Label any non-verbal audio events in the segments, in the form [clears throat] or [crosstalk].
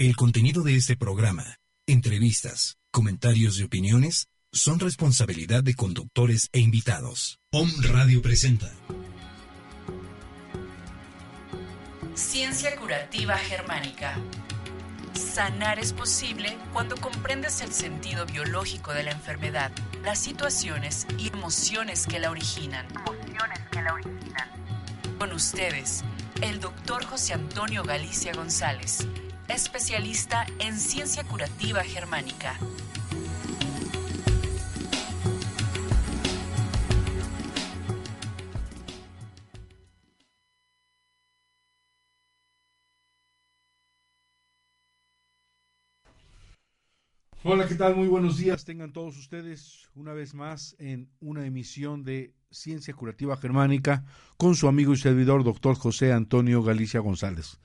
El contenido de este programa, entrevistas, comentarios y opiniones son responsabilidad de conductores e invitados. POM Radio presenta Ciencia curativa germánica. Sanar es posible cuando comprendes el sentido biológico de la enfermedad, las situaciones y emociones que la originan. Emociones que la originan. Con ustedes, el doctor José Antonio Galicia González, especialista en ciencia curativa germánica. Hola, ¿qué tal? Muy buenos días. Tengan todos ustedes una vez más en una emisión de Ciencia Curativa Germánica con su amigo y servidor, doctor José Antonio Galicia González.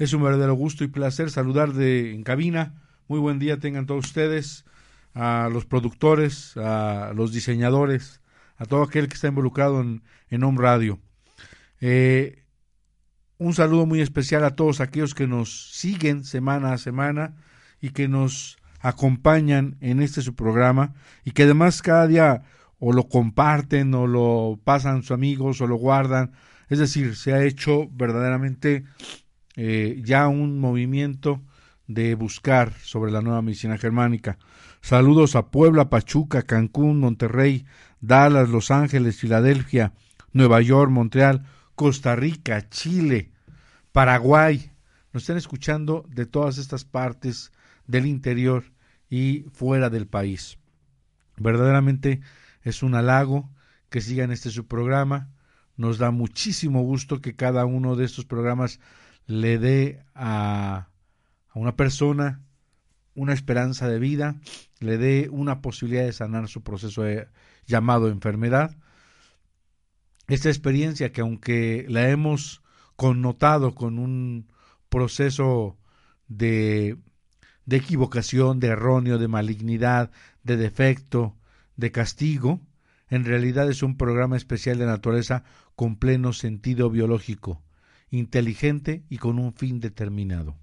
Es un verdadero gusto y placer saludar de, en cabina. Muy buen día tengan todos ustedes, a los productores, a los diseñadores, a todo aquel que está involucrado en, en Home Radio. Eh, un saludo muy especial a todos aquellos que nos siguen semana a semana y que nos acompañan en este su programa y que además cada día o lo comparten o lo pasan sus amigos o lo guardan. Es decir, se ha hecho verdaderamente eh, ya un movimiento de buscar sobre la nueva medicina germánica. Saludos a Puebla, Pachuca, Cancún, Monterrey, Dallas, Los Ángeles, Filadelfia, Nueva York, Montreal, Costa Rica, Chile, Paraguay. Nos están escuchando de todas estas partes del interior y fuera del país. Verdaderamente es un halago que sigan este su programa. Nos da muchísimo gusto que cada uno de estos programas le dé a, a una persona una esperanza de vida, le dé una posibilidad de sanar su proceso de, llamado enfermedad. Esta experiencia que aunque la hemos connotado con un proceso de de equivocación, de erróneo, de malignidad, de defecto, de castigo, en realidad es un programa especial de naturaleza con pleno sentido biológico, inteligente y con un fin determinado.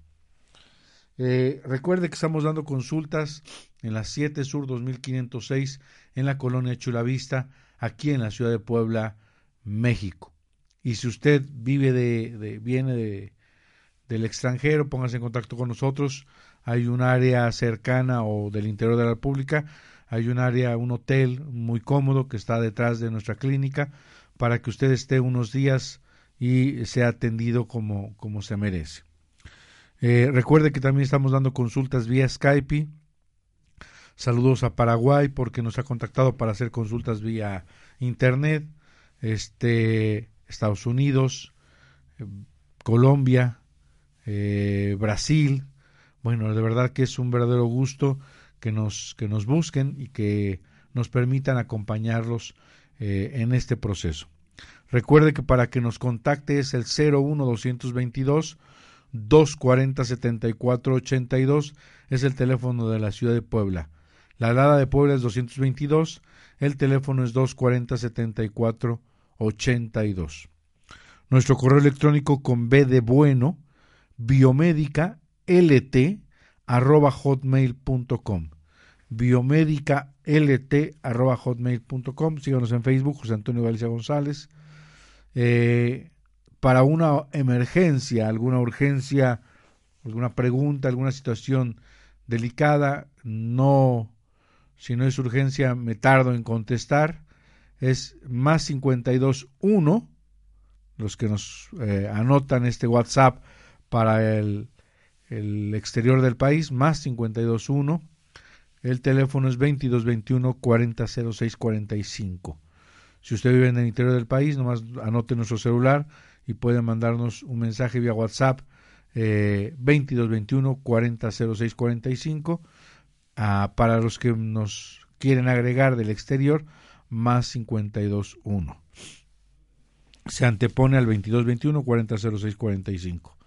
Eh, recuerde que estamos dando consultas en la 7 Sur 2506 en la colonia Chulavista, aquí en la ciudad de Puebla, México. Y si usted vive de, de viene de, del extranjero, póngase en contacto con nosotros hay un área cercana o del interior de la República, hay un área, un hotel muy cómodo que está detrás de nuestra clínica para que usted esté unos días y sea atendido como, como se merece. Eh, recuerde que también estamos dando consultas vía Skype. Saludos a Paraguay porque nos ha contactado para hacer consultas vía internet. Este, Estados Unidos, eh, Colombia, eh, Brasil, bueno, de verdad que es un verdadero gusto que nos, que nos busquen y que nos permitan acompañarlos en este proceso. Recuerde que para que nos contacte es el 01222 240 7482 es el teléfono de la ciudad de Puebla. La alada de Puebla es 222, el teléfono es 240 7482. Nuestro correo electrónico con B de bueno, biomédica lt arroba hotmail.com biomédica lt arroba hotmail.com síganos en Facebook José Antonio Galicia González eh, para una emergencia alguna urgencia alguna pregunta alguna situación delicada no si no es urgencia me tardo en contestar es más 52 1 los que nos eh, anotan este WhatsApp para el el exterior del país, más 521. El teléfono es 2221 400645. Si usted vive en el interior del país, nomás anote nuestro celular y puede mandarnos un mensaje vía WhatsApp eh, 2221 400645 45 para los que nos quieren agregar del exterior más 521 se antepone al 2221 400645 45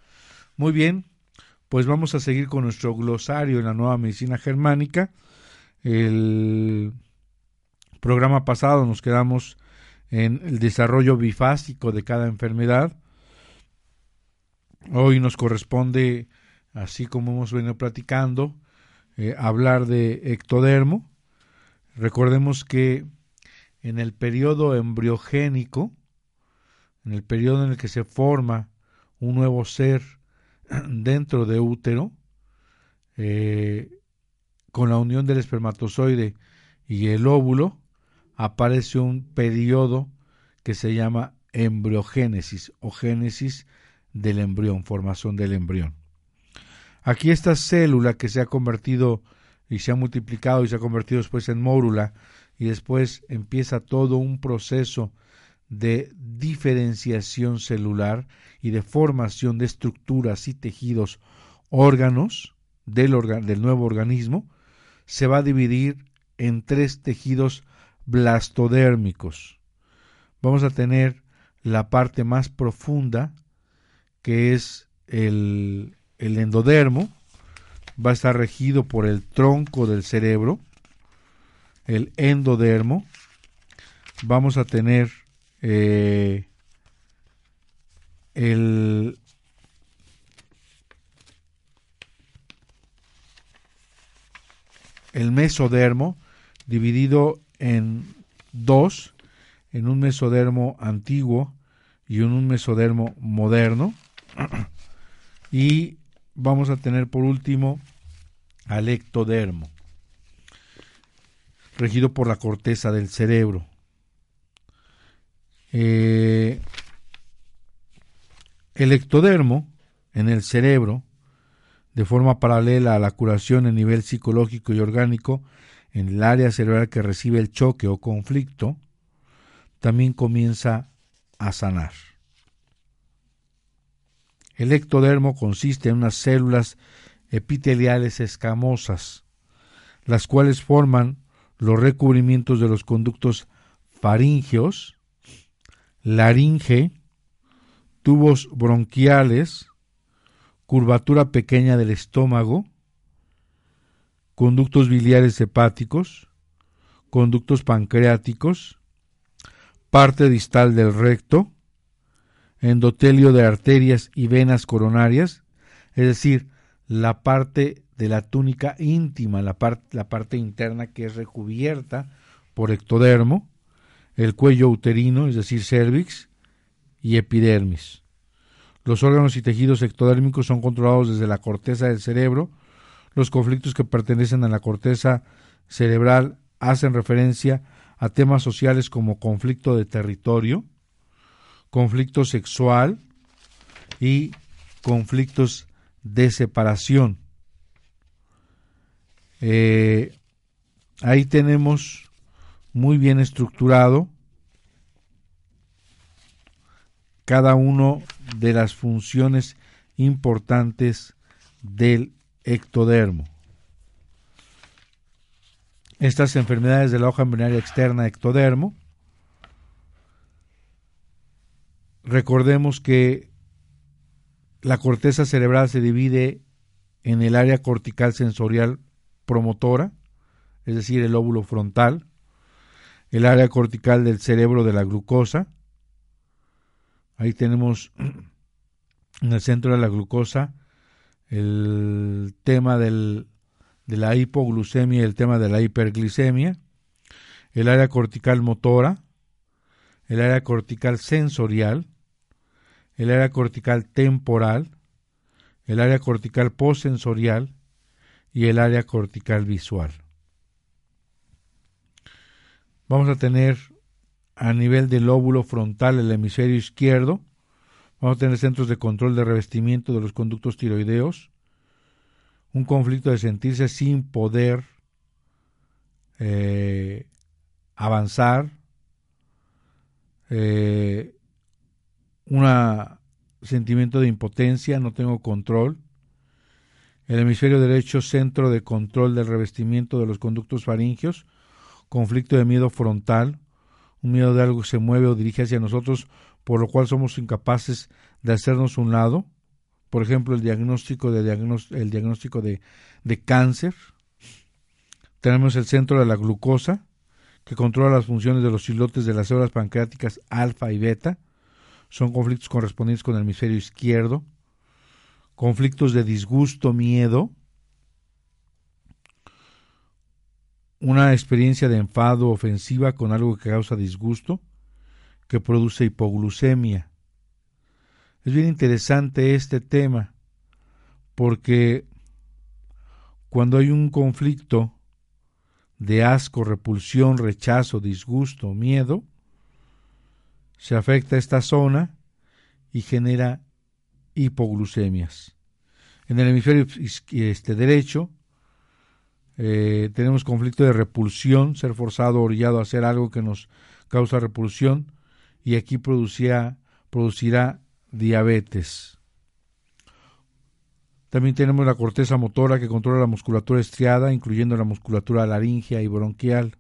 muy bien pues vamos a seguir con nuestro glosario en la nueva medicina germánica. El programa pasado nos quedamos en el desarrollo bifásico de cada enfermedad Hoy nos corresponde, así como hemos venido platicando, eh, hablar de ectodermo. Recordemos que en el periodo embriogénico, en el periodo en el que se forma un nuevo ser [clears throat] dentro de útero, eh, con la unión del espermatozoide y el óvulo, aparece un periodo que se llama embriogénesis o génesis del embrión, formación del embrión. Aquí esta célula que se ha convertido y se ha multiplicado y se ha convertido después en mórula y después empieza todo un proceso de diferenciación celular y de formación de estructuras y tejidos órganos del, del nuevo organismo, se va a dividir en tres tejidos blastodérmicos. Vamos a tener la parte más profunda, que es el, endodermo, va a estar regido por el tronco del cerebro, el endodermo. Vamos a tener eh, el, el mesodermo dividido en dos, en un mesodermo antiguo y en un mesodermo moderno. [clears throat] y vamos a tener por último al ectodermo, regido por la corteza del cerebro. Eh, el ectodermo en el cerebro, de forma paralela a la curación a nivel psicológico y orgánico en el área cerebral que recibe el choque o conflicto, también comienza a sanar. El ectodermo consiste en unas células epiteliales escamosas, las cuales forman los recubrimientos de los conductos faringeos, laringe, tubos bronquiales, curvatura pequeña del estómago, conductos biliares hepáticos, conductos pancreáticos, parte distal del recto, endotelio de arterias y venas coronarias, es decir, la parte de la túnica íntima, la, la parte interna que es recubierta por ectodermo, el cuello uterino, es decir, cervix, y epidermis. Los órganos y tejidos ectodérmicos son controlados desde la corteza del cerebro. Los conflictos que pertenecen a la corteza cerebral hacen referencia a temas sociales como conflicto de territorio, conflicto sexual y conflictos de separación. Eh, ahí tenemos muy bien estructurado cada uno de las funciones importantes del ectodermo. Estas enfermedades de la hoja embrionaria externa ectodermo Recordemos que la corteza cerebral se divide en el área cortical sensorial promotora, es decir, el óvulo frontal, el área cortical del cerebro de la glucosa. Ahí tenemos [clears throat] en el centro de la glucosa el tema del, de la hipoglucemia y el tema de la hiperglicemia, el área cortical motora, el área cortical sensorial, el área cortical temporal, el área cortical postsensorial y el área cortical visual. Vamos a tener a nivel del lóbulo frontal el hemisferio izquierdo, vamos a tener centros de control de revestimiento de los conductos tiroideos, un conflicto de sentirse sin poder eh, avanzar, eh, una sentimiento de impotencia, no tengo control. El hemisferio derecho, centro de control del revestimiento de los conductos faringios, conflicto de miedo frontal, un miedo de algo que se mueve o dirige hacia nosotros, por lo cual somos incapaces de hacernos un lado. Por ejemplo, el diagnóstico de, el diagnóstico de, de cáncer. Tenemos el centro de la glucosa, que controla las funciones de los islotes de las células pancreáticas alfa y beta. Son conflictos correspondientes con el hemisferio izquierdo. Conflictos de disgusto, miedo. Una experiencia de enfado ofensiva con algo que causa disgusto, que produce hipoglucemia. Es bien interesante este tema, porque cuando hay un conflicto de asco, repulsión, rechazo, disgusto, miedo, se afecta esta zona y genera hipoglucemias. En el hemisferio este, derecho eh, tenemos conflicto de repulsión, ser forzado orillado a hacer algo que nos causa repulsión y aquí producirá diabetes. También tenemos la corteza motora que controla la musculatura estriada, incluyendo la musculatura laringea y bronquial.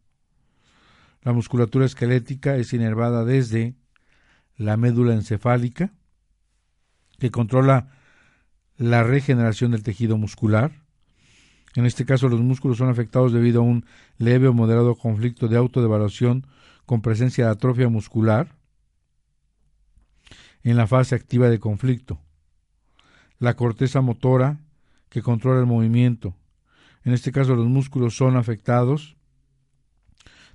La musculatura esquelética es inervada desde la médula encefálica, que controla la regeneración del tejido muscular. En este caso, los músculos son afectados debido a un leve o moderado conflicto de autodevaluación con presencia de atrofia muscular en la fase activa de conflicto la corteza motora que controla el movimiento. En este caso los músculos son afectados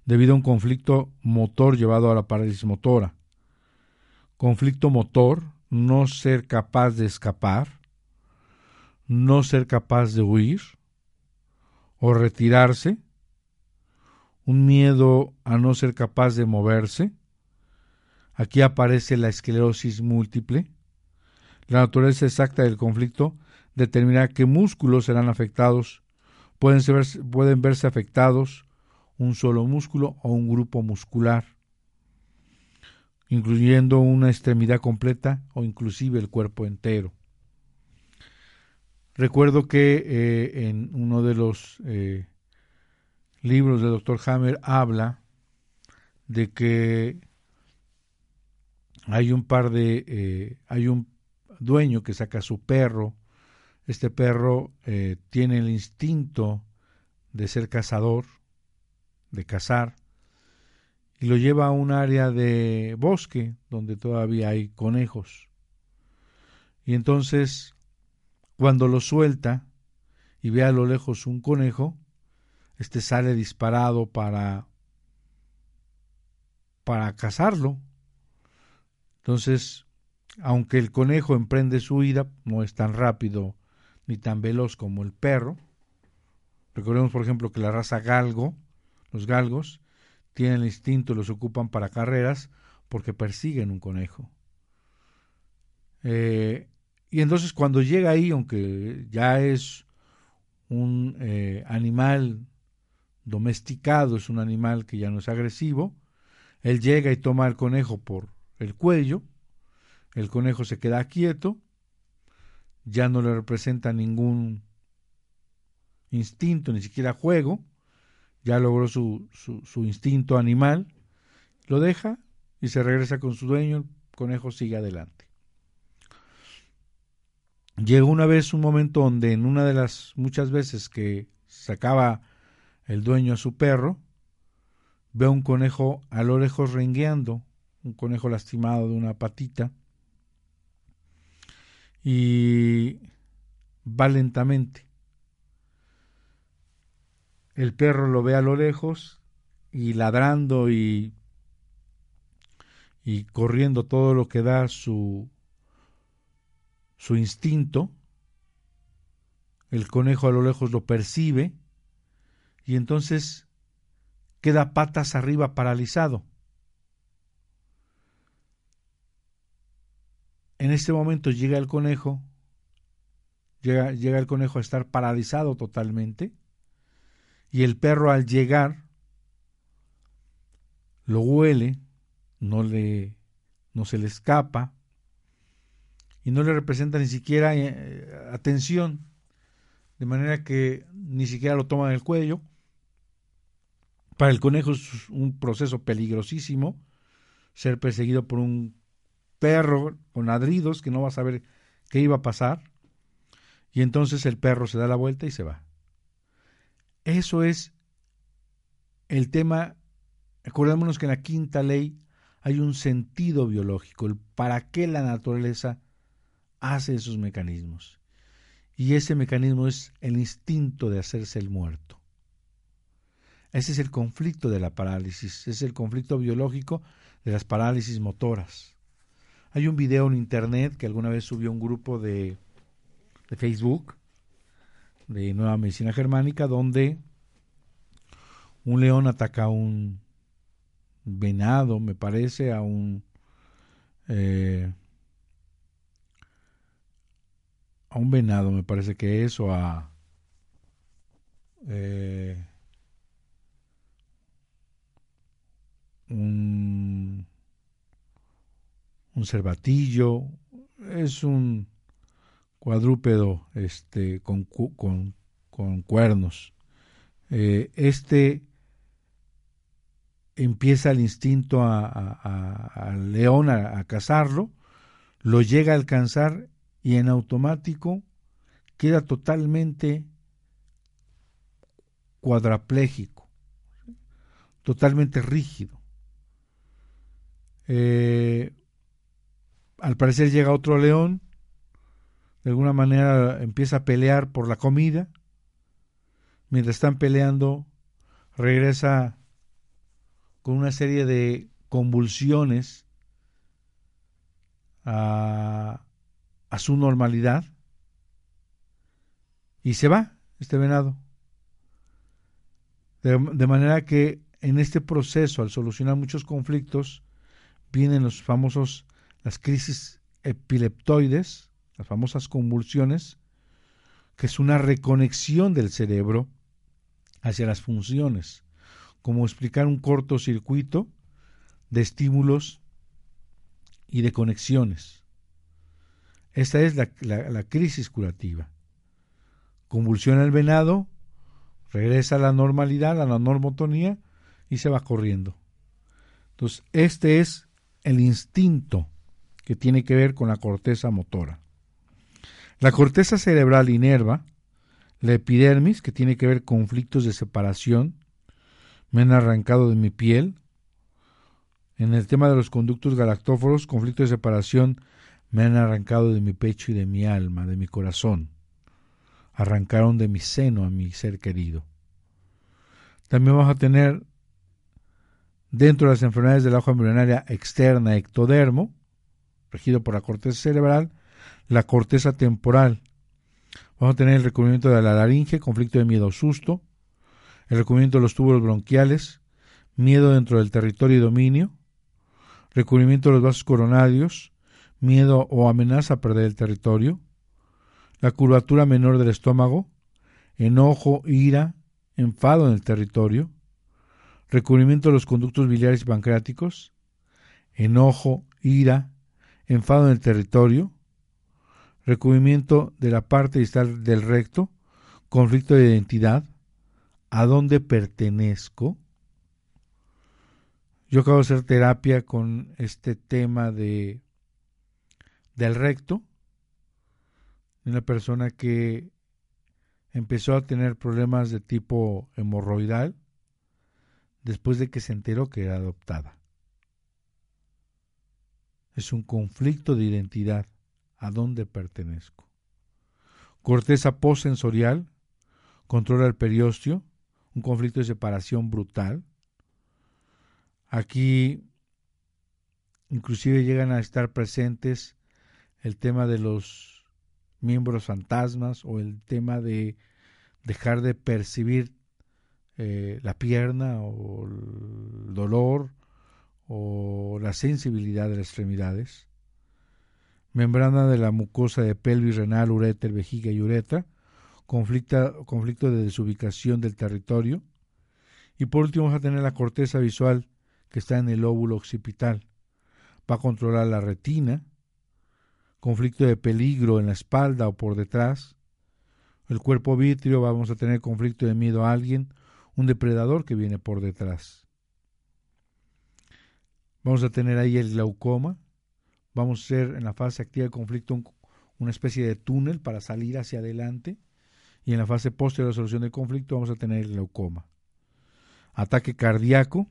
debido a un conflicto motor llevado a la parálisis motora. Conflicto motor, no ser capaz de escapar, no ser capaz de huir o retirarse, un miedo a no ser capaz de moverse. Aquí aparece la esclerosis múltiple, la naturaleza exacta del conflicto determina qué músculos serán afectados. Pueden, pueden verse afectados un solo músculo o un grupo muscular, incluyendo una extremidad completa o inclusive el cuerpo entero. Recuerdo que eh, en uno de los eh, libros del doctor Hammer habla de que hay un par de eh, hay un dueño que saca su perro. Este perro eh, tiene el instinto de ser cazador, de cazar, y lo lleva a un área de bosque donde todavía hay conejos. Y entonces, cuando lo suelta y ve a lo lejos un conejo, este sale disparado para para cazarlo. Entonces, aunque el conejo emprende su huida, no es tan rápido ni tan veloz como el perro. Recordemos, por ejemplo, que la raza galgo, los galgos, tienen el instinto y los ocupan para carreras porque persiguen un conejo. Eh, y entonces cuando llega ahí, aunque ya es un eh, animal domesticado, es un animal que ya no es agresivo, él llega y toma al conejo por el cuello, el conejo se queda quieto, ya no le representa ningún instinto, ni siquiera juego, ya logró su, su, instinto animal, lo deja y se regresa con su dueño, el conejo sigue adelante. Llegó una vez un momento donde en una de las muchas veces que sacaba el dueño a su perro, ve un conejo a lo lejos rengueando, un conejo lastimado de una patita, y va lentamente. El perro lo ve a lo lejos y ladrando y, y corriendo todo lo que da su, su instinto. El conejo a lo lejos lo percibe y entonces queda patas arriba paralizado. En este momento llega el conejo, llega, el conejo a estar paralizado totalmente, y el perro al llegar lo huele, no, le, no se le escapa, y no le representa ni siquiera eh, atención, de manera que ni siquiera lo toma del cuello. Para el conejo es un proceso peligrosísimo ser perseguido por un perro con ladridos que no va a saber qué iba a pasar. Y entonces el perro se da la vuelta y se va. Eso es el tema. Acordémonos que en la quinta ley hay un sentido biológico, el para qué la naturaleza hace esos mecanismos. Y ese mecanismo es el instinto de hacerse el muerto. Ese es el conflicto de la parálisis, es el conflicto biológico de las parálisis motoras. Hay un video en internet que alguna vez subió un grupo de, de Facebook de Nueva Medicina Germánica donde un león ataca a un venado, me parece, a un eh, a un venado, me parece que es, o a eh, un cervatillo, es un cuadrúpedo este, con, con, con cuernos. Eh, este empieza el instinto al león a, a, cazarlo, lo llega a alcanzar y en automático queda totalmente cuadraplégico, totalmente rígido. Eh, al parecer llega otro león, de alguna manera empieza a pelear por la comida, mientras están peleando regresa con una serie de convulsiones a, a su normalidad y se va este venado. De, de, manera que en este proceso, al solucionar muchos conflictos, vienen los famosos, las crisis epileptoides, las famosas convulsiones, que es una reconexión del cerebro hacia las funciones, como explicar un cortocircuito de estímulos y de conexiones. Esta es la, crisis curativa. Convulsiona el venado, regresa a la normalidad, a la normotonía y se va corriendo. Entonces, este es el instinto que tiene que ver con la corteza motora. La corteza cerebral inerva la epidermis, que tiene que ver con conflictos de separación, me han arrancado de mi piel. En el tema de los conductos galactóforos, conflictos de separación, me han arrancado de mi pecho y de mi alma, de mi corazón. Arrancaron de mi seno a mi ser querido. También vamos a tener dentro de las enfermedades de la hoja embrionaria externa, ectodermo, regido por la corteza cerebral, la corteza temporal, Vamos a tener el recubrimiento de la laringe, conflicto de miedo o susto, el recubrimiento de los túbulos bronquiales, miedo dentro del territorio y dominio, recubrimiento de los vasos coronarios, miedo o amenaza a perder el territorio, la curvatura menor del estómago, enojo, ira, enfado en el territorio, recubrimiento de los conductos biliares y pancreáticos, enojo, ira, enfado en el territorio, recubrimiento de la parte distal del recto, conflicto de identidad, a dónde pertenezco. Yo acabo de hacer terapia con este tema de del recto, de una persona que empezó a tener problemas de tipo hemorroidal después de que se enteró que era adoptada. Es un conflicto de identidad a dónde pertenezco. Corteza postsensorial, controla el periósteo, un conflicto de separación brutal. Aquí inclusive llegan a estar presentes el tema de los miembros fantasmas o el tema de dejar de percibir eh, la pierna o el dolor o la sensibilidad de las extremidades membrana de la mucosa de pelvis renal, ureter, vejiga y uretra, conflicto, de desubicación del territorio. Y por último vamos a tener la corteza visual que está en el óvulo occipital. Va a controlar la retina, conflicto de peligro en la espalda o por detrás. El cuerpo vítreo vamos a tener conflicto de miedo a alguien, un depredador que viene por detrás. Vamos a tener ahí el glaucoma. Vamos a ser en la fase activa de conflicto una especie de túnel para salir hacia adelante. Y en la fase posterior de solución del conflicto vamos a tener el glaucoma. Ataque cardíaco.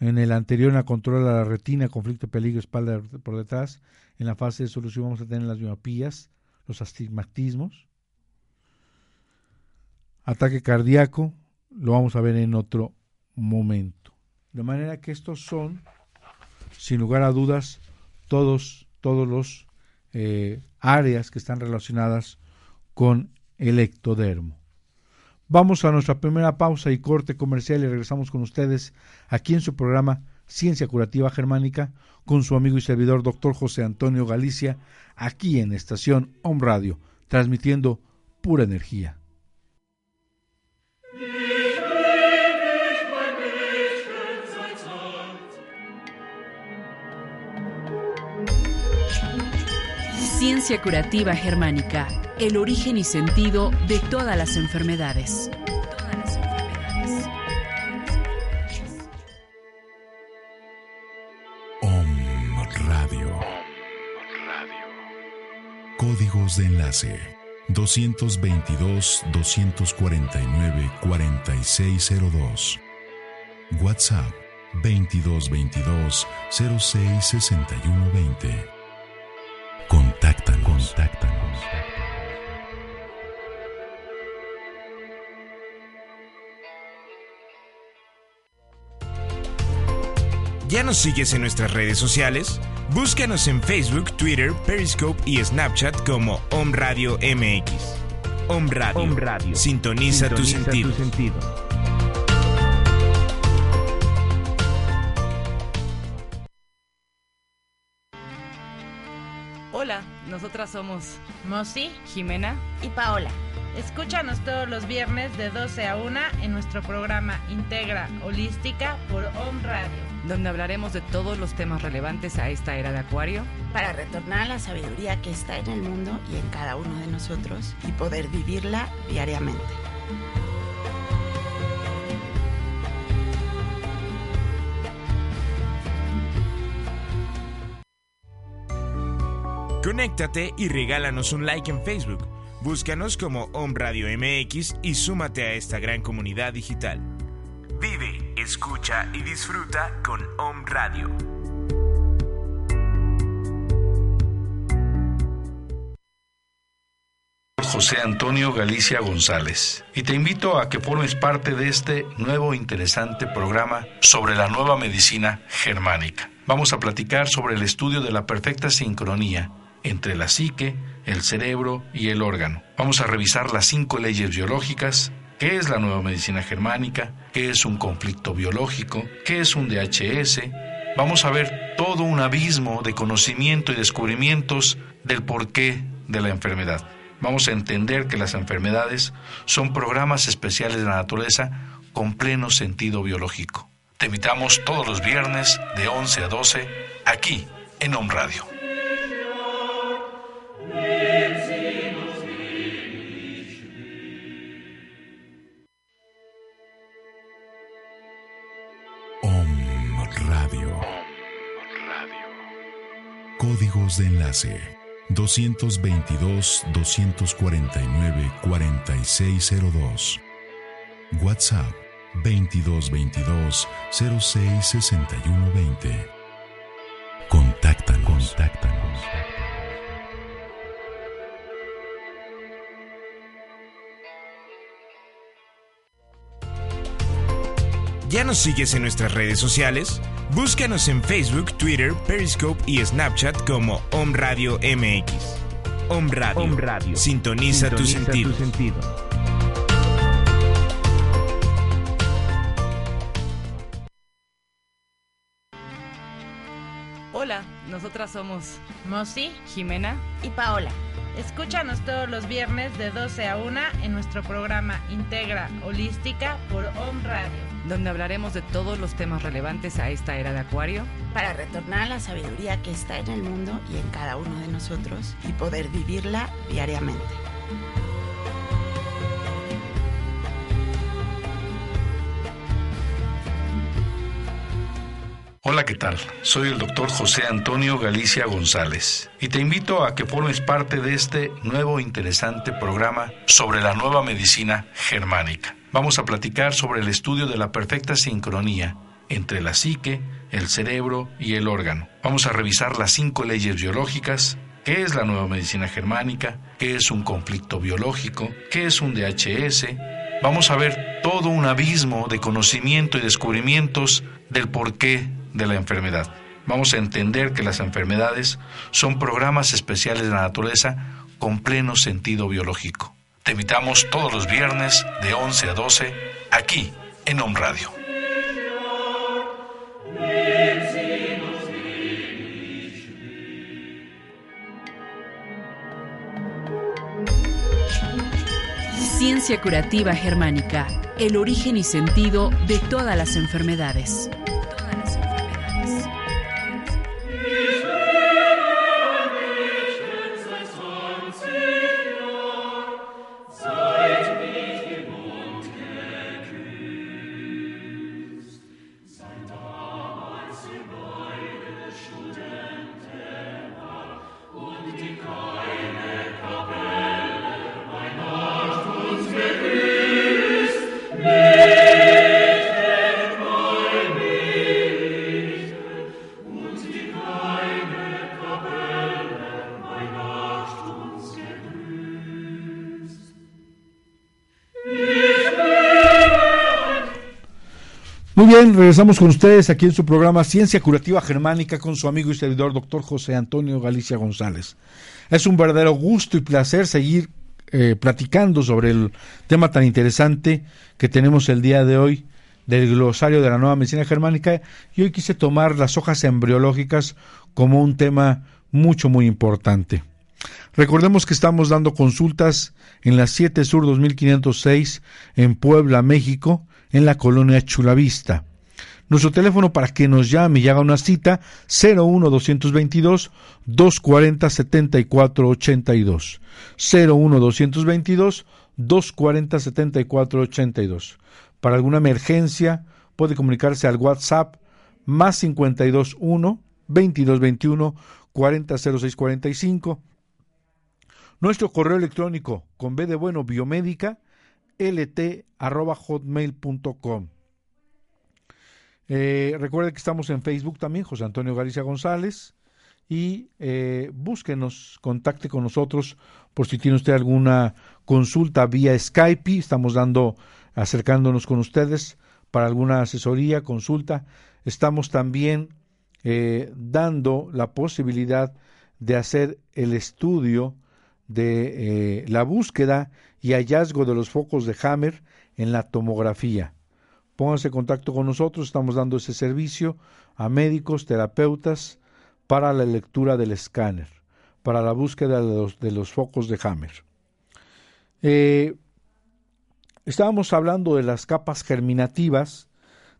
En el anterior, en la control de la retina, conflicto, peligro, espalda por detrás. En la fase de solución vamos a tener las miopías, los astigmatismos. Ataque cardíaco lo vamos a ver en otro momento. De manera que estos son, sin lugar a dudas, todos, todos los eh, áreas que están relacionadas con el ectodermo. Vamos a nuestra primera pausa y corte comercial y regresamos con ustedes aquí en su programa Ciencia Curativa Germánica con su amigo y servidor doctor José Antonio Galicia, aquí en Estación Home Radio, transmitiendo pura energía. Ciencia Curativa Germánica, el origen y sentido de todas las enfermedades. Om Radio. Códigos de enlace 222 249 4602. WhatsApp 2222 066120. Contáctanos. Contáctanos. ¿Ya nos sigues en nuestras redes sociales? Búscanos en Facebook, Twitter, Periscope y Snapchat como Om Radio MX. Om Radio. Radio. Sintoniza, tu sentido. Nosotras somos Mosi Jimena y Paola. Escúchanos todos los viernes de 12 a 1 en nuestro programa Integra Holística por Om Radio, donde hablaremos de todos los temas relevantes a esta era de Acuario para retornar a la sabiduría que está en el mundo y en cada uno de nosotros y poder vivirla diariamente. Conéctate y regálanos un like en Facebook. Búscanos como Om Radio MX y súmate a esta gran comunidad digital. Vive, escucha y disfruta con Om Radio. José Antonio Galicia González y te invito a que formes parte de este nuevo interesante programa sobre la nueva medicina germánica. Vamos a platicar sobre el estudio de la perfecta sincronía entre la psique, el cerebro y el órgano. Vamos a revisar las cinco leyes biológicas, qué es la nueva medicina germánica, qué es un conflicto biológico, qué es un DHS. Vamos a ver todo un abismo de conocimiento y descubrimientos del porqué de la enfermedad. Vamos a entender que las enfermedades son programas especiales de la naturaleza con pleno sentido biológico. Te invitamos todos los viernes de 11 a 12 aquí en Home Radio. Códigos de enlace 222 249 4602. WhatsApp 2222 066120. Contáctanos. Contáctanos. ¿Ya nos sigues en nuestras redes sociales? Búscanos en Facebook, Twitter, Periscope y Snapchat como Om Radio MX. Om Radio. Radio. Sintoniza, tu sentido. Hola, nosotras somos Mosi Jimena y Paola. Escúchanos todos los viernes de 12 a 1 en nuestro programa Integra Holística por Home Radio. Donde hablaremos de todos los temas relevantes a esta era de Acuario. Para retornar a la sabiduría que está en el mundo y en cada uno de nosotros y poder vivirla diariamente. Hola, ¿qué tal? Soy el doctor José Antonio Galicia González y te invito a que formes parte de este nuevo interesante programa sobre la nueva medicina germánica. Vamos a platicar sobre el estudio de la perfecta sincronía entre la psique, el cerebro y el órgano. Vamos a revisar las cinco leyes biológicas, qué es la nueva medicina germánica, qué es un conflicto biológico, qué es un DHS. Vamos a ver todo un abismo de conocimiento y descubrimientos del porqué de la enfermedad. Vamos a entender que las enfermedades son programas especiales de la naturaleza con pleno sentido biológico. Te invitamos todos los viernes de 11 a 12 aquí en Home Radio. Ciencia curativa germánica, el origen y sentido de todas las enfermedades. Bien, regresamos con ustedes aquí en su programa Ciencia Curativa Germánica con su amigo y servidor doctor José Antonio Galicia González. Es un verdadero gusto y placer seguir eh, platicando sobre el tema tan interesante que tenemos el día de hoy del glosario de la nueva medicina germánica y hoy quise tomar las hojas embriológicas como un tema mucho muy importante. Recordemos que estamos dando consultas en la 7 Sur 2506 en Puebla, México, en la colonia Chulavista. Nuestro teléfono para que nos llame y haga una cita 01 222 240 7482. 01 222 240 7482. Para alguna emergencia puede comunicarse al WhatsApp más 521 2221 400645. Nuestro correo electrónico con B de bueno biomédica lt.hotmail.com. Eh, que estamos en Facebook también, José Antonio Galicia González, y eh, búsquenos, contacte con nosotros por si tiene usted alguna consulta vía Skype, estamos dando, acercándonos con ustedes para alguna asesoría, consulta. Estamos también eh, dando la posibilidad de hacer el estudio de la búsqueda y hallazgo de los focos de Hammer en la tomografía. Pónganse en contacto con nosotros, estamos dando ese servicio a médicos, terapeutas, para la lectura del escáner, para la búsqueda de los, focos de Hammer. Eh, estábamos hablando de las capas germinativas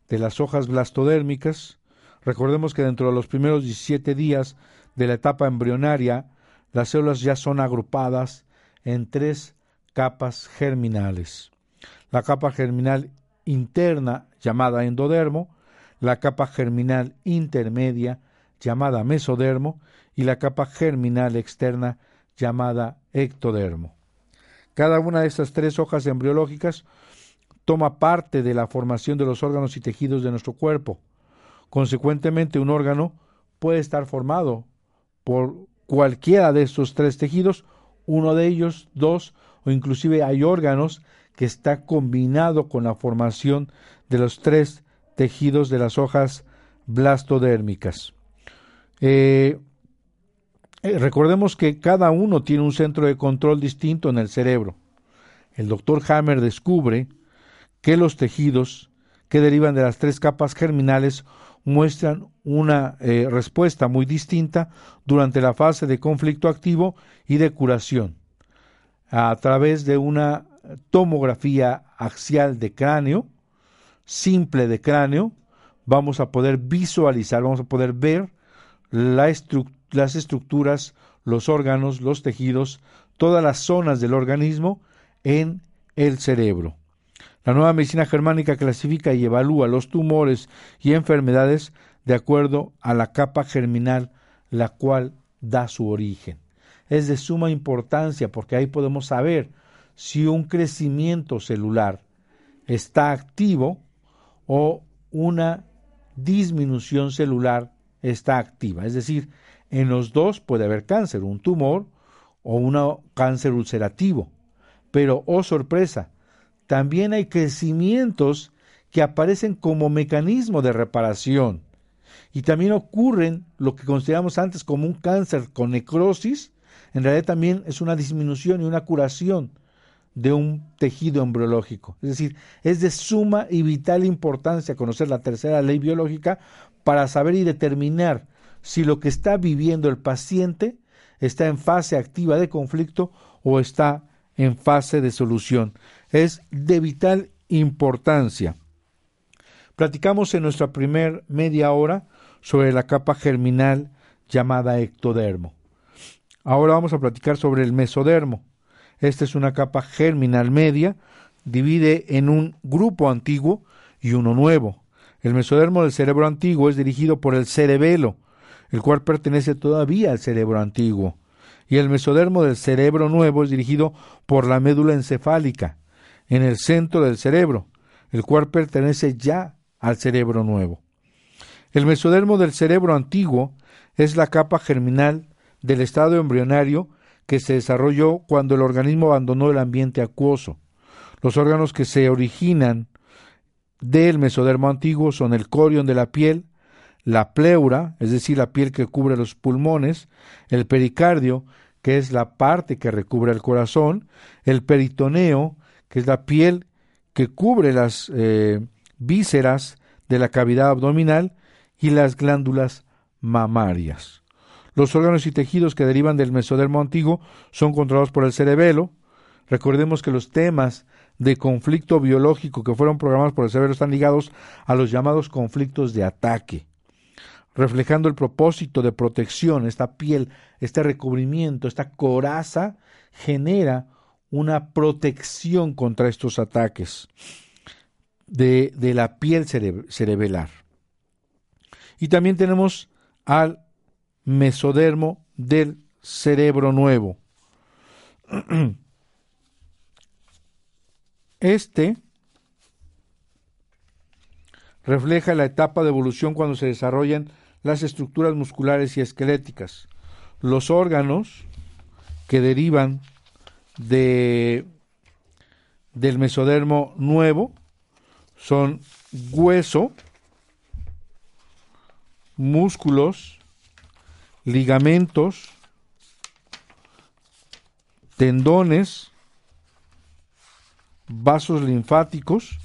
de las hojas blastodérmicas. Recordemos que dentro de los primeros 17 días de la etapa embrionaria, las células ya son agrupadas en tres capas germinales. La capa germinal interna llamada endodermo, la capa germinal intermedia llamada mesodermo y la capa germinal externa llamada ectodermo. Cada una de estas tres hojas embriológicas toma parte de la formación de los órganos y tejidos de nuestro cuerpo. Consecuentemente, un órgano puede estar formado por cualquiera de estos tres tejidos, uno de ellos, dos o inclusive hay órganos que está combinado con la formación de los tres tejidos de las hojas blastodérmicas. Eh, eh, recordemos que cada uno tiene un centro de control distinto en el cerebro. El doctor Hammer descubre que los tejidos que derivan de las tres capas germinales muestran una eh, respuesta muy distinta durante la fase de conflicto activo y de curación. A través de una tomografía axial de cráneo, simple de cráneo, vamos a poder visualizar, vamos a poder ver las estructuras, los órganos, los tejidos, todas las zonas del organismo en el cerebro. La nueva medicina germánica clasifica y evalúa los tumores y enfermedades de acuerdo a la capa germinal la cual da su origen. Es de suma importancia porque ahí podemos saber si un crecimiento celular está activo o una disminución celular está activa. Es decir, en los dos puede haber cáncer, un tumor o un cáncer ulcerativo. Pero, oh sorpresa, también hay crecimientos que aparecen como mecanismo de reparación. Y también ocurren lo que consideramos antes como un cáncer con necrosis, en realidad también es una disminución y una curación de un tejido embriológico. Es decir, es de suma y vital importancia conocer la tercera ley biológica para saber y determinar si lo que está viviendo el paciente está en fase activa de conflicto o está en fase de solución. Es de vital importancia. Platicamos en nuestra primer media hora sobre la capa germinal llamada ectodermo. Ahora vamos a platicar sobre el mesodermo. Esta es una capa germinal media, divide en un grupo antiguo y uno nuevo. El mesodermo del cerebro antiguo es dirigido por el cerebelo, el cual pertenece todavía al cerebro antiguo, y el mesodermo del cerebro nuevo es dirigido por la médula encefálica, en el centro del cerebro, el cual pertenece ya al cerebro nuevo. El mesodermo del cerebro antiguo es la capa germinal del estado embrionario que se desarrolló cuando el organismo abandonó el ambiente acuoso. Los órganos que se originan del mesodermo antiguo son el corion de la piel, la pleura, es decir, la piel que cubre los pulmones, el pericardio, que es la parte que recubre el corazón, el peritoneo, que es la piel que cubre las eh, vísceras de la cavidad abdominal, y las glándulas mamarias. Los órganos y tejidos que derivan del mesodermo antiguo son controlados por el cerebelo. Recordemos que los temas de conflicto biológico que fueron programados por el cerebro están ligados a los llamados conflictos de ataque, reflejando el propósito de protección. Esta piel, este recubrimiento, esta coraza genera una protección contra estos ataques de, la piel cerebelar. Y también tenemos al mesodermo del cerebro nuevo. [clears throat] Este refleja la etapa de evolución cuando se desarrollan las estructuras musculares y esqueléticas. Los órganos que derivan de, del mesodermo nuevo son hueso, músculos, ligamentos, tendones, vasos linfáticos,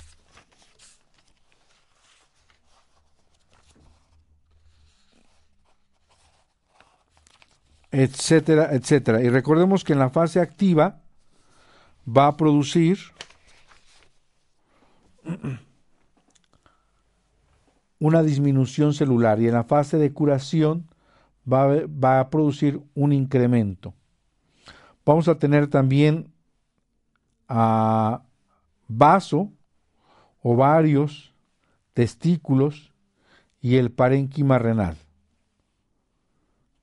etcétera, etcétera. Y recordemos que en la fase activa va a producir [clears throat] una disminución celular y en la fase de curación va a, producir un incremento. Vamos a tener también a vaso, ovarios, testículos y el parénquima renal.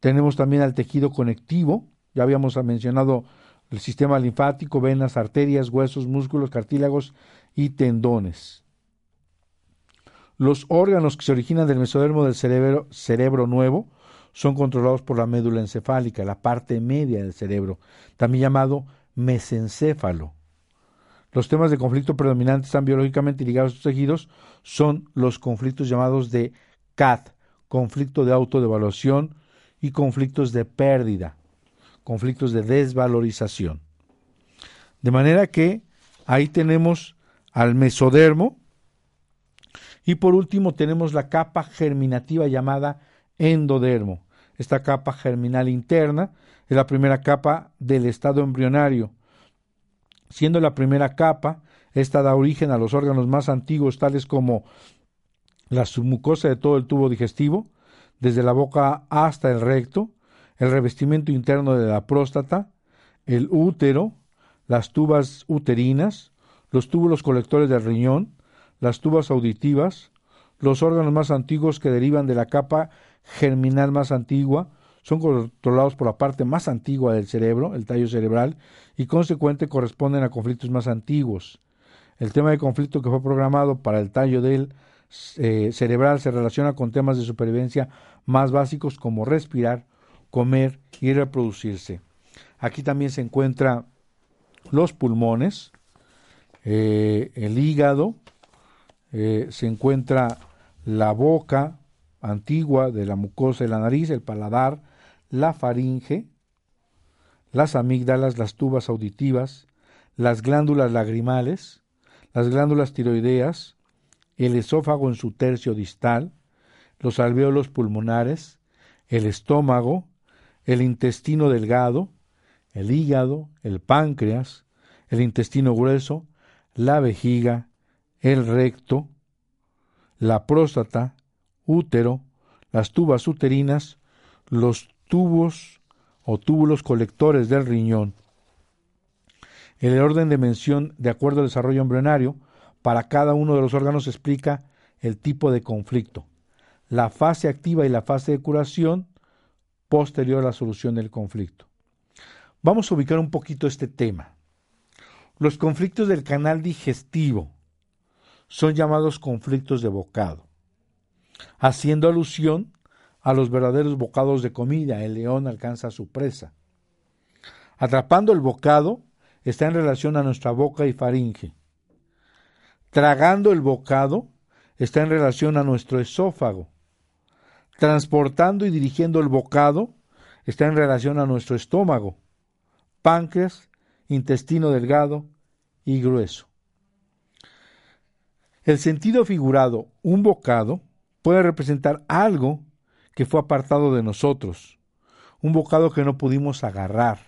Tenemos también al tejido conectivo, ya habíamos mencionado el sistema linfático, venas, arterias, huesos, músculos, cartílagos y tendones. Los órganos que se originan del mesodermo del cerebro, cerebro nuevo son controlados por la médula encefálica, la parte media del cerebro, también llamado mesencéfalo. Los temas de conflicto predominantes están biológicamente ligados a estos tejidos son los conflictos llamados de CAD, conflicto de autodevaluación y conflictos de pérdida, conflictos de desvalorización. De manera que ahí tenemos al mesodermo, Y por último tenemos la capa germinativa llamada endodermo. Esta capa germinal interna es la primera capa del estado embrionario. Siendo la primera capa, esta da origen a los órganos más antiguos tales como la submucosa de todo el tubo digestivo, desde la boca hasta el recto, el revestimiento interno de la próstata, el útero, las tubas uterinas, los túbulos colectores del riñón, las tubas auditivas, los órganos más antiguos que derivan de la capa germinal más antigua, son controlados por la parte más antigua del cerebro, el tallo cerebral, y consecuente corresponden a conflictos más antiguos. El tema de conflicto que fue programado para el tallo del eh, cerebral se relaciona con temas de supervivencia más básicos como respirar, comer y reproducirse. Aquí también se encuentran los pulmones, eh, el hígado, eh, se encuentra la boca antigua de la mucosa de la nariz, el paladar, la faringe, las amígdalas, las tubas auditivas, las glándulas lagrimales, las glándulas tiroideas, el esófago en su tercio distal, los alveolos pulmonares, el estómago, el intestino delgado, el hígado, el páncreas, el intestino grueso, la vejiga, el recto, la próstata, útero, las tubas uterinas, los tubos o túbulos colectores del riñón. El orden de mención, de acuerdo al desarrollo embrionario, para cada uno de los órganos explica el tipo de conflicto, la fase activa y la fase de curación posterior a la solución del conflicto. Vamos a ubicar un poquito este tema. Los conflictos del canal digestivo son llamados conflictos de bocado, haciendo alusión a los verdaderos bocados de comida. El león alcanza a su presa. Atrapando el bocado está en relación a nuestra boca y faringe. Tragando el bocado está en relación a nuestro esófago. Transportando y dirigiendo el bocado está en relación a nuestro estómago, páncreas, intestino delgado y grueso. El sentido figurado, un bocado, puede representar algo que fue apartado de nosotros, un bocado que no pudimos agarrar,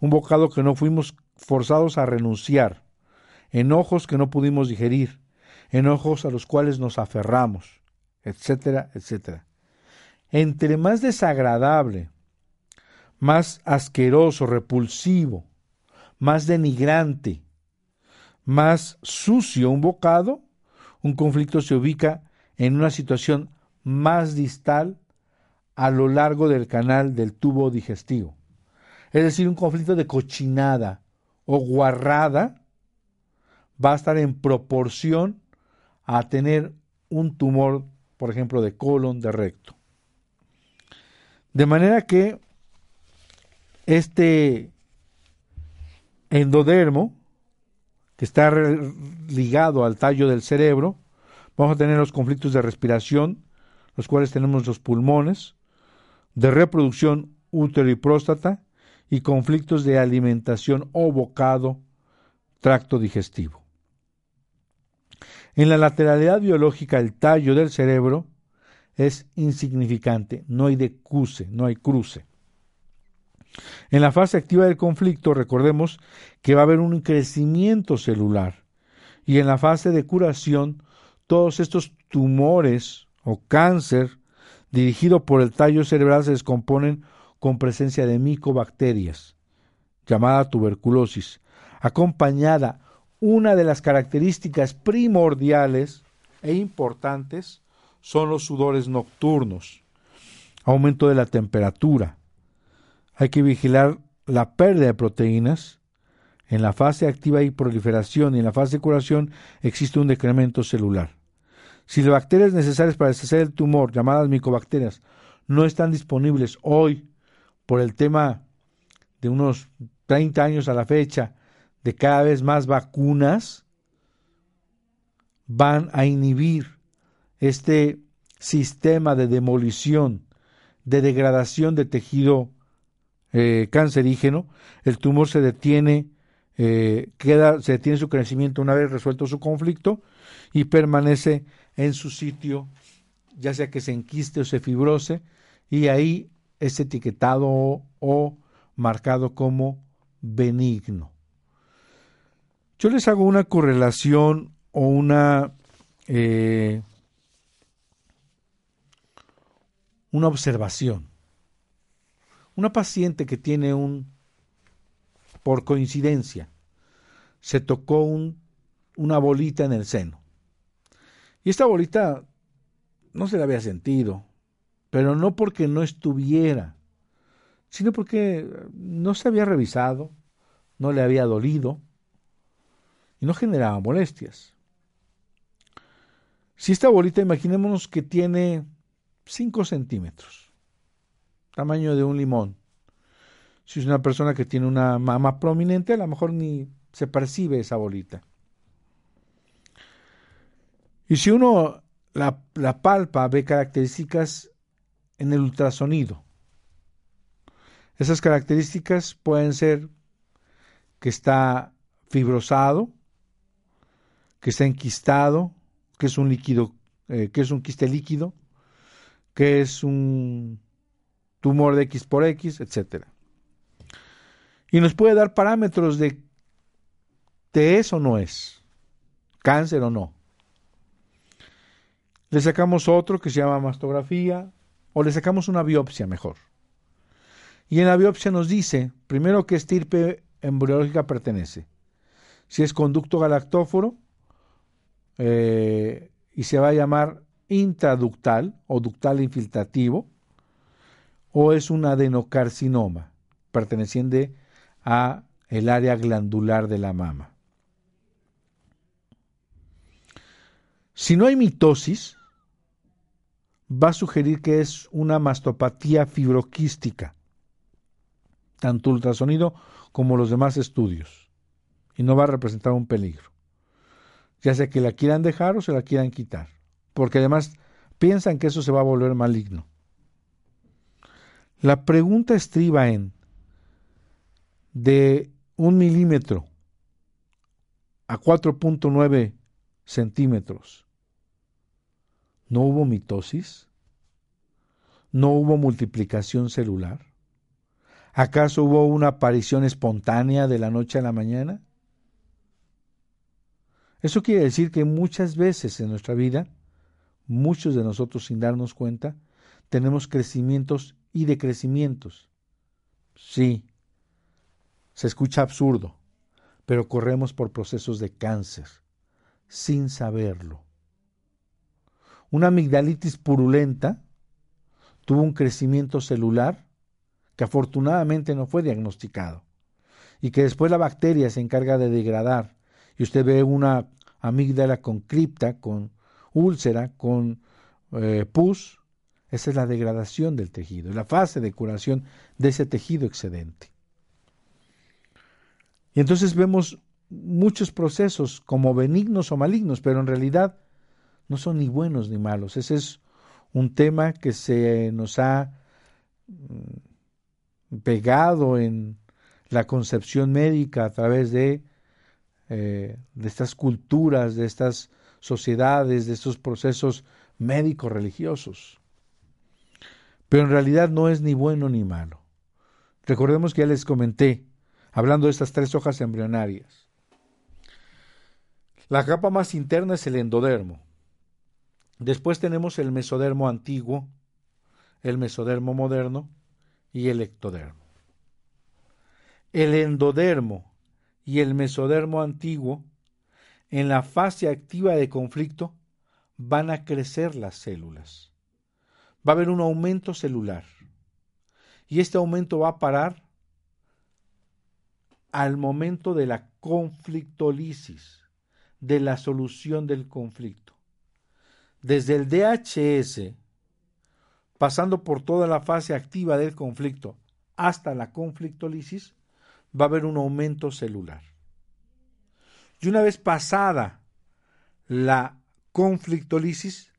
un bocado que no fuimos forzados a renunciar, enojos que no pudimos digerir, enojos a los cuales nos aferramos, etcétera, etcétera. Entre más desagradable, más asqueroso, repulsivo, más denigrante, más sucio un bocado, un conflicto se ubica en una situación más distal a lo largo del canal del tubo digestivo. Es decir, un conflicto de cochinada o guarrada va a estar en proporción a tener un tumor, por ejemplo, de colon, de recto. De manera que este endodermo, que está ligado al tallo del cerebro, vamos a tener los conflictos de respiración, los cuales tenemos los pulmones, de reproducción útero y próstata, y conflictos de alimentación o bocado, tracto digestivo. En la lateralidad biológica, el tallo del cerebro es insignificante, no hay decuse, no hay cruce. En la fase activa del conflicto, recordemos que va a haber un crecimiento celular y en la fase de curación, todos estos tumores o cáncer dirigido por el tallo cerebral se descomponen con presencia de micobacterias, llamada tuberculosis, acompañada una de las características primordiales e importantes son los sudores nocturnos, aumento de la temperatura. Hay que vigilar la pérdida de proteínas. En la fase activa y proliferación y en la fase de curación existe un decremento celular. Si las bacterias necesarias para deshacer el tumor, llamadas micobacterias, no están disponibles hoy por el tema de unos 30 años a la fecha de cada vez más vacunas van a inhibir este sistema de demolición, de degradación de tejido eh, cancerígeno, el tumor se detiene eh, queda, se tiene su crecimiento una vez resuelto su conflicto y permanece en su sitio, ya sea que se enquiste o se fibrose, y ahí es etiquetado o, marcado como benigno. Yo les hago una correlación o una eh, una observación. Una paciente que tiene un, por coincidencia, se tocó un, una bolita en el seno. Y esta bolita no se la había sentido, pero no porque no estuviera, sino porque no se había revisado, no le había dolido y no generaba molestias. Si esta bolita, imaginémonos que tiene 5 centímetros, tamaño de un limón. Si es una persona que tiene una mama prominente, a lo mejor ni se percibe esa bolita. Y si uno la, la palpa, ve características en el ultrasonido. Esas características pueden ser que está fibrosado, que está enquistado, que es un líquido, eh, que es un quiste líquido, que es un tumor de X por X, etc. Y nos puede dar parámetros de, de es o no es, cáncer o no. Le sacamos otro que se llama mastografía o le sacamos una biopsia mejor. Y en la biopsia nos dice, primero, qué estirpe embriológica pertenece. Si es conducto galactóforo, eh, y se va a llamar intraductal o ductal infiltrativo o es un adenocarcinoma perteneciente a el área glandular de la mama. Si no hay mitosis, va a sugerir que es una mastopatía fibroquística, tanto ultrasonido como los demás estudios, y no va a representar un peligro, ya sea que la quieran dejar o se la quieran quitar porque además piensan que eso se va a volver maligno. La pregunta estriba en de un milímetro a 4.9 centímetros. ¿No hubo mitosis? ¿No hubo multiplicación celular? ¿Acaso hubo una aparición espontánea de la noche a la mañana? Eso quiere decir que muchas veces en nuestra vida muchos de nosotros sin darnos cuenta, tenemos crecimientos y decrecimientos. Sí, se escucha absurdo, pero corremos por procesos de cáncer sin saberlo. Una amigdalitis purulenta tuvo un crecimiento celular que afortunadamente no fue diagnosticado y que después la bacteria se encarga de degradar y usted ve una amígdala con cripta, con úlcera con eh, pus, esa es la degradación del tejido, la fase de curación de ese tejido excedente. Y entonces vemos muchos procesos como benignos o malignos, pero en realidad no son ni buenos ni malos. Ese es un tema que se nos ha mm, pegado en la concepción médica a través de, eh, de estas culturas, de estas sociedades, de estos procesos médicos religiosos. Pero en realidad no es ni bueno ni malo. Recordemos que ya les comenté, hablando de estas tres hojas embrionarias. La capa más interna es el endodermo. Después tenemos el mesodermo antiguo, el mesodermo moderno y el ectodermo. El endodermo y el mesodermo antiguo en la fase activa de conflicto van a crecer las células. Va a haber un aumento celular. Y este aumento va a parar al momento de la conflictolisis, de la solución del conflicto. Desde el DHS, pasando por toda la fase activa del conflicto hasta la conflictolisis, va a haber un aumento celular. Y una vez pasada la conflictolisis,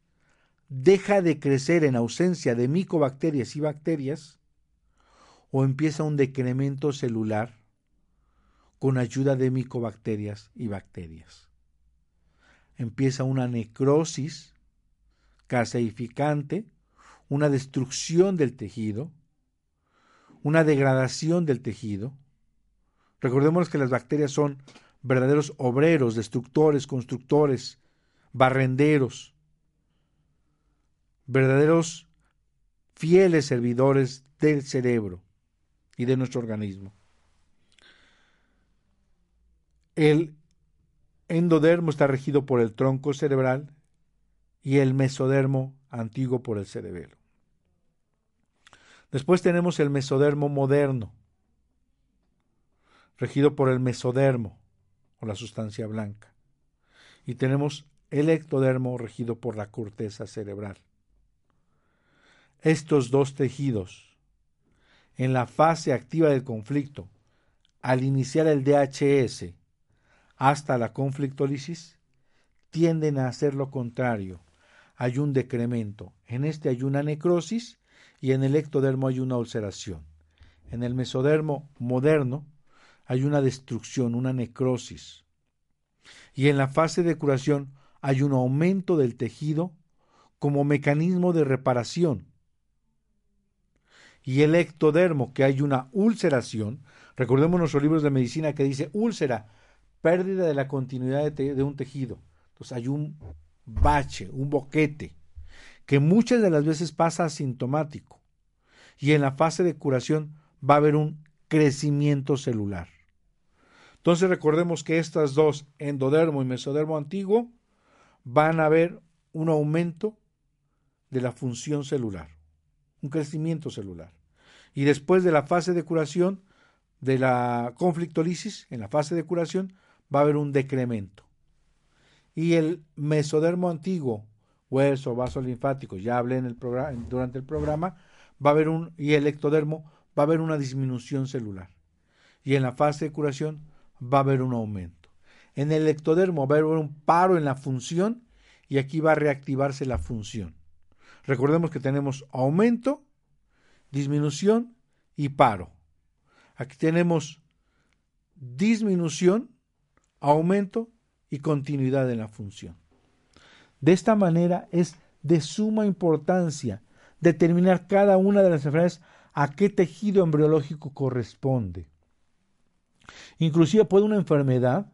deja de crecer en ausencia de micobacterias y bacterias o empieza un decremento celular con ayuda de micobacterias y bacterias. Empieza una necrosis caseificante, una destrucción del tejido, una degradación del tejido. Recordemos que las bacterias son verdaderos obreros, destructores, constructores, barrenderos, verdaderos fieles servidores del cerebro y de nuestro organismo. El endodermo está regido por el tronco cerebral y el mesodermo antiguo por el cerebelo. Después tenemos el mesodermo moderno, regido por el mesodermo o la sustancia blanca. Y tenemos el ectodermo regido por la corteza cerebral. Estos dos tejidos, en la fase activa del conflicto, al iniciar el DHS hasta la conflictólisis, tienden a hacer lo contrario. Hay un decremento. En este hay una necrosis y en el ectodermo hay una ulceración. En el mesodermo moderno hay una destrucción, una necrosis. Y en la fase de curación hay un aumento del tejido como mecanismo de reparación. Y el ectodermo, que hay una ulceración, recordemos nuestros libros de medicina que dice úlcera, pérdida de la continuidad de, de un tejido. Entonces hay un bache, un boquete, que muchas de las veces pasa asintomático. Y en la fase de curación va a haber un crecimiento celular. Entonces recordemos que estas dos, endodermo y mesodermo antiguo, van a ver un aumento de la función celular, un crecimiento celular. Y después de la fase de curación, de la conflictolisis, en la fase de curación, va a haber un decremento. Y el mesodermo antiguo, hueso, vaso linfático, ya hablé en el programa, durante el programa, va a haber un, y el ectodermo, va a haber una disminución celular. Y en la fase de curación va a haber un aumento. En el ectodermo va a haber un paro en la función y aquí va a reactivarse la función. Recordemos que tenemos aumento, disminución y paro. Aquí tenemos disminución, aumento y continuidad en la función. De esta manera es de suma importancia determinar cada una de las enfermedades a qué tejido embriológico corresponde. Inclusive puede una enfermedad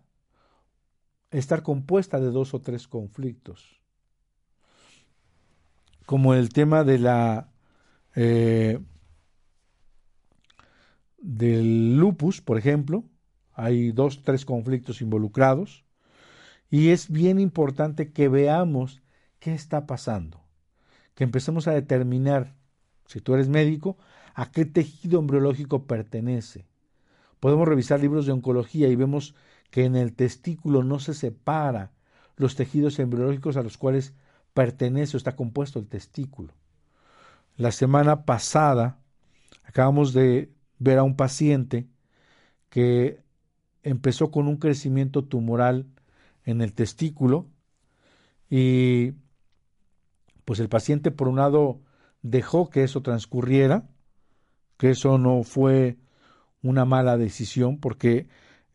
estar compuesta de dos o tres conflictos, como el tema de la eh, del lupus, por ejemplo, hay dos, tres conflictos involucrados, y es bien importante que veamos qué está pasando, que empecemos a determinar, si tú eres médico, a qué tejido embriológico pertenece. Podemos revisar libros de oncología y vemos que en el testículo no se separa los tejidos embriológicos a los cuales pertenece o está compuesto el testículo. La semana pasada acabamos de ver a un paciente que empezó con un crecimiento tumoral en el testículo y pues el paciente por un lado dejó que eso transcurriera, que eso no fue una mala decisión porque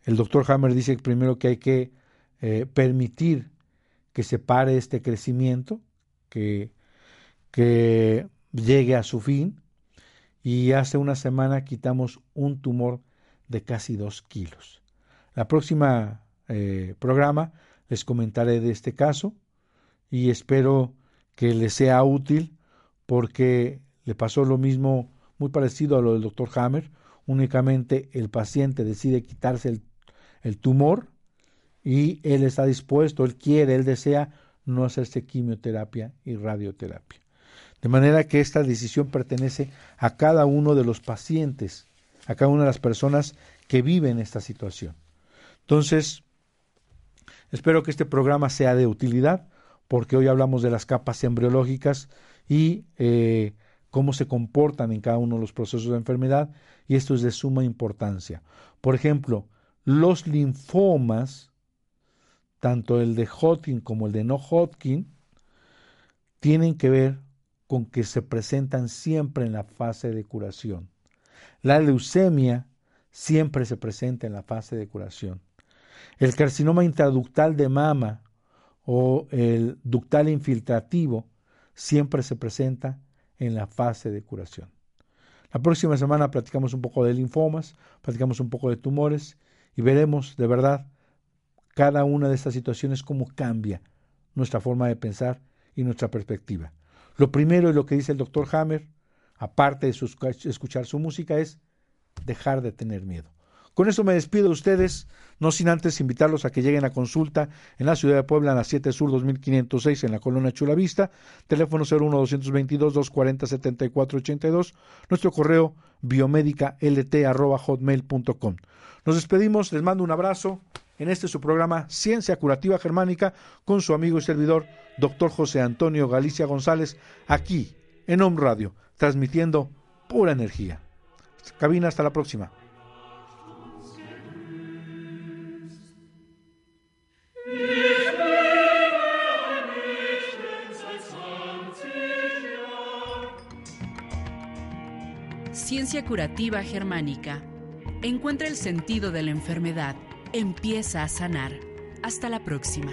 el doctor Hammer dice primero que hay que eh, permitir que se pare este crecimiento, que, que llegue a su fin. Y hace una semana quitamos un tumor de casi dos kilos. La próxima eh, programa les comentaré de este caso y espero que les sea útil porque le pasó lo mismo muy parecido a lo del doctor Hammer únicamente el paciente decide quitarse el, tumor y él está dispuesto, él quiere, él desea no hacerse quimioterapia y radioterapia. De manera que esta decisión pertenece a cada uno de los pacientes, a cada una de las personas que viven esta situación. Entonces, espero que este programa sea de utilidad, porque hoy hablamos de las capas embriológicas y eh, cómo se comportan en cada uno de los procesos de enfermedad y esto es de suma importancia. Por ejemplo, los linfomas, tanto el de Hodgkin como el de no Hodgkin, tienen que ver con que se presentan siempre en la fase de curación. La leucemia siempre se presenta en la fase de curación. El carcinoma intraductal de mama o el ductal infiltrativo siempre se presenta en la fase de curación. La próxima semana platicamos un poco de linfomas, platicamos un poco de tumores y veremos de verdad cada una de estas situaciones cómo cambia nuestra forma de pensar y nuestra perspectiva. Lo primero y lo que dice el doctor Hammer, aparte de escuchar su música, es dejar de tener miedo. Con eso me despido de ustedes, no sin antes invitarlos a que lleguen a consulta en la ciudad de Puebla, en la 7 Sur 2506, en la colonia Chulavista, teléfono 01-222-240-7482, nuestro correo biomédica-lt-hotmail.com. Nos despedimos, les mando un abrazo en este su programa Ciencia Curativa Germánica con su amigo y servidor, doctor José Antonio Galicia González, aquí en Home Radio, transmitiendo pura energía. Cabina, hasta la próxima. Ciencia Curativa Germánica. Encuentra el sentido de la enfermedad. Empieza a sanar. Hasta la próxima.